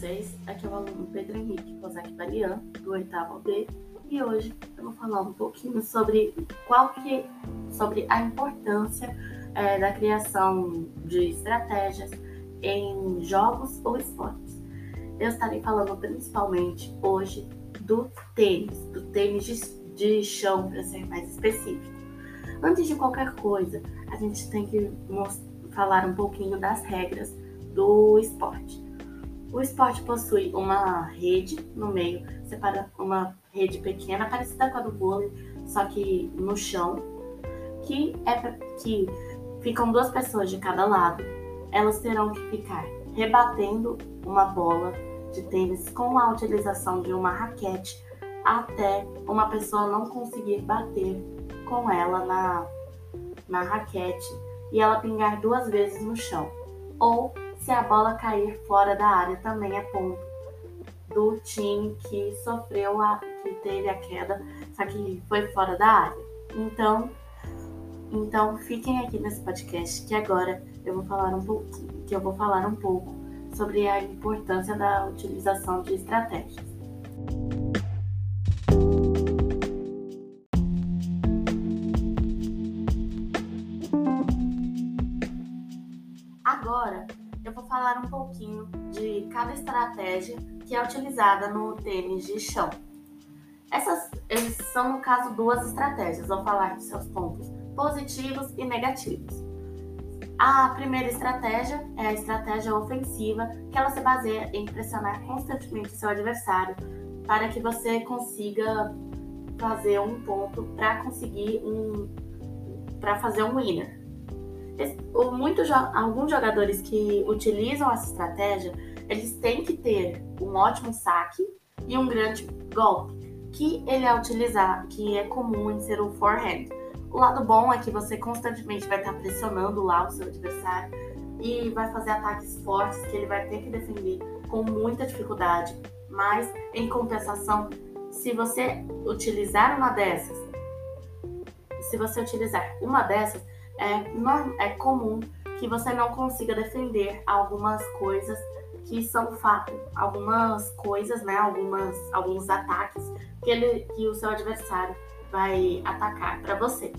vocês? Aqui é o aluno Pedro Henrique Kozak Barian, do oitavo B, e hoje eu vou falar um pouquinho sobre qual que sobre a importância é, da criação de estratégias em jogos ou esportes. Eu estarei falando principalmente hoje do tênis, do tênis de, de chão, para ser mais específico. Antes de qualquer coisa, a gente tem que falar um pouquinho das regras do esporte. O esporte possui uma rede no meio, separa uma rede pequena, parecida com a do vôlei, só que no chão, que é que ficam duas pessoas de cada lado. Elas terão que ficar rebatendo uma bola de tênis com a utilização de uma raquete até uma pessoa não conseguir bater com ela na, na raquete e ela pingar duas vezes no chão. Ou se a bola cair fora da área, também é ponto do time que sofreu a que teve a queda, só que foi fora da área. Então, então fiquem aqui nesse podcast que agora eu vou falar um pouco, que eu vou falar um pouco sobre a importância da utilização de estratégias. Agora eu vou falar um pouquinho de cada estratégia que é utilizada no tênis de chão. Essas são, no caso, duas estratégias. Vou falar de seus pontos positivos e negativos. A primeira estratégia é a estratégia ofensiva, que ela se baseia em pressionar constantemente seu adversário para que você consiga fazer um ponto para conseguir um para fazer um winner muito, alguns jogadores que utilizam essa estratégia, eles têm que ter um ótimo saque e um grande golpe, que ele é utilizar, que é comum em ser o forehand. O lado bom é que você constantemente vai estar pressionando lá o seu adversário e vai fazer ataques fortes que ele vai ter que defender com muita dificuldade. Mas, em compensação, se você utilizar uma dessas, se você utilizar uma dessas, é, é comum que você não consiga defender algumas coisas que são fato, algumas coisas, né, algumas, alguns ataques que, ele, que o seu adversário vai atacar para você.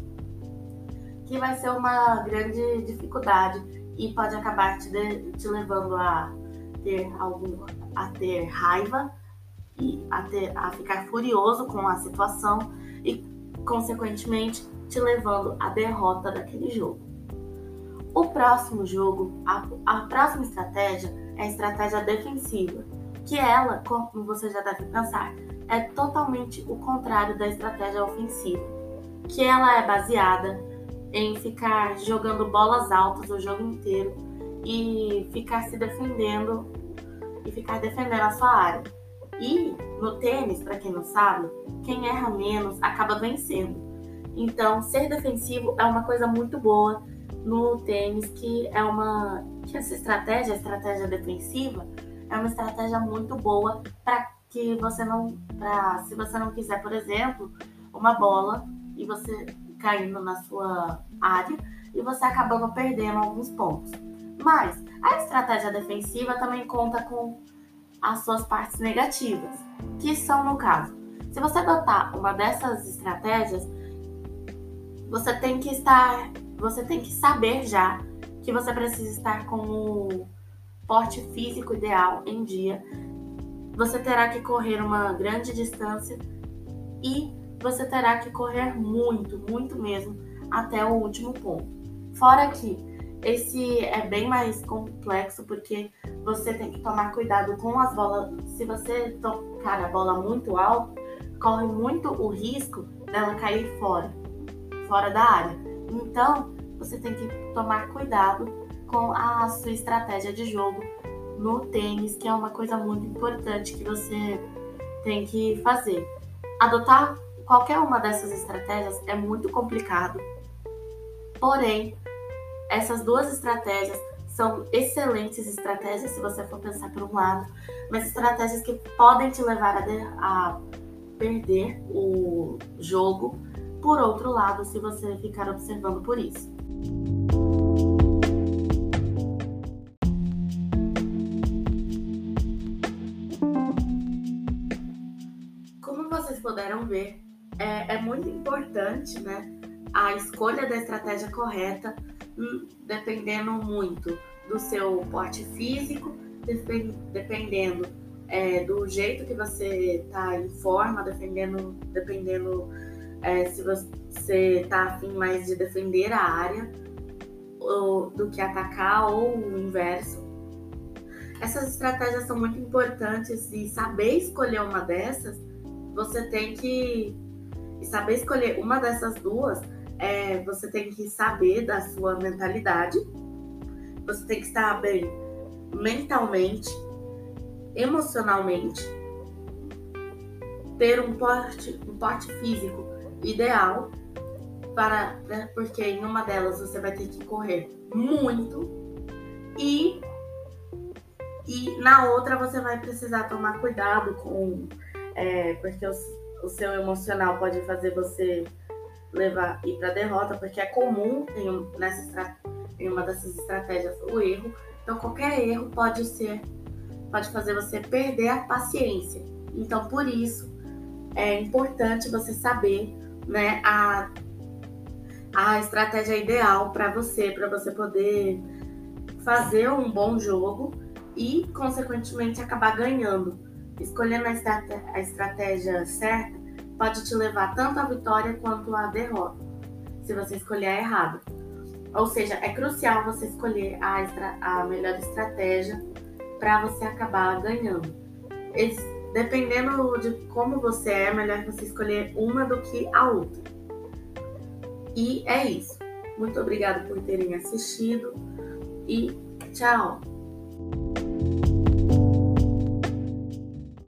Que vai ser uma grande dificuldade e pode acabar te, de, te levando a ter algum a ter raiva e a, ter, a ficar furioso com a situação e consequentemente te levando à derrota daquele jogo. O próximo jogo, a, a próxima estratégia é a estratégia defensiva, que ela, como você já deve pensar, é totalmente o contrário da estratégia ofensiva, que ela é baseada em ficar jogando bolas altas o jogo inteiro e ficar se defendendo e ficar defendendo a sua área. E no tênis, para quem não sabe, quem erra menos acaba vencendo. Então, ser defensivo é uma coisa muito boa no tênis, que é uma que essa estratégia, a estratégia defensiva, é uma estratégia muito boa para que você não, para se você não quiser, por exemplo, uma bola e você caindo na sua área e você acabando perdendo alguns pontos. Mas a estratégia defensiva também conta com as suas partes negativas, que são no caso, se você adotar uma dessas estratégias, você tem que estar, você tem que saber já que você precisa estar com o porte físico ideal em dia. Você terá que correr uma grande distância e você terá que correr muito, muito mesmo até o último ponto. Fora que esse é bem mais complexo porque você tem que tomar cuidado com as bolas. Se você tocar a bola muito alto, corre muito o risco dela cair fora fora da área. Então, você tem que tomar cuidado com a sua estratégia de jogo no tênis, que é uma coisa muito importante que você tem que fazer. Adotar qualquer uma dessas estratégias é muito complicado, porém, essas duas estratégias são excelentes estratégias se você for pensar por um lado, mas estratégias que podem te levar a, de, a perder o jogo por outro lado se você ficar observando por isso. Como vocês puderam ver, é, é muito importante né, a escolha da estratégia correta dependendo muito do seu porte físico, dependendo é, do jeito que você está em forma, dependendo, dependendo é, se você está afim mais de defender a área ou, do que atacar ou o inverso. Essas estratégias são muito importantes e saber escolher uma dessas, você tem que saber escolher uma dessas duas, é, você tem que saber da sua mentalidade, você tem que estar bem mentalmente, emocionalmente, ter um porte, um porte físico ideal para né, porque em uma delas você vai ter que correr muito e e na outra você vai precisar tomar cuidado com é, porque os, o seu emocional pode fazer você levar ir para derrota porque é comum em, nessa em uma dessas estratégias o erro então qualquer erro pode ser pode fazer você perder a paciência então por isso é importante você saber né a a estratégia ideal para você, para você poder fazer um bom jogo e, consequentemente, acabar ganhando. Escolhendo a estratégia certa pode te levar tanto à vitória quanto à derrota, se você escolher a errada. Ou seja, é crucial você escolher a, estra, a melhor estratégia para você acabar ganhando. dependendo de como você é, é melhor você escolher uma do que a outra. E é isso. Muito obrigada por terem assistido e tchau!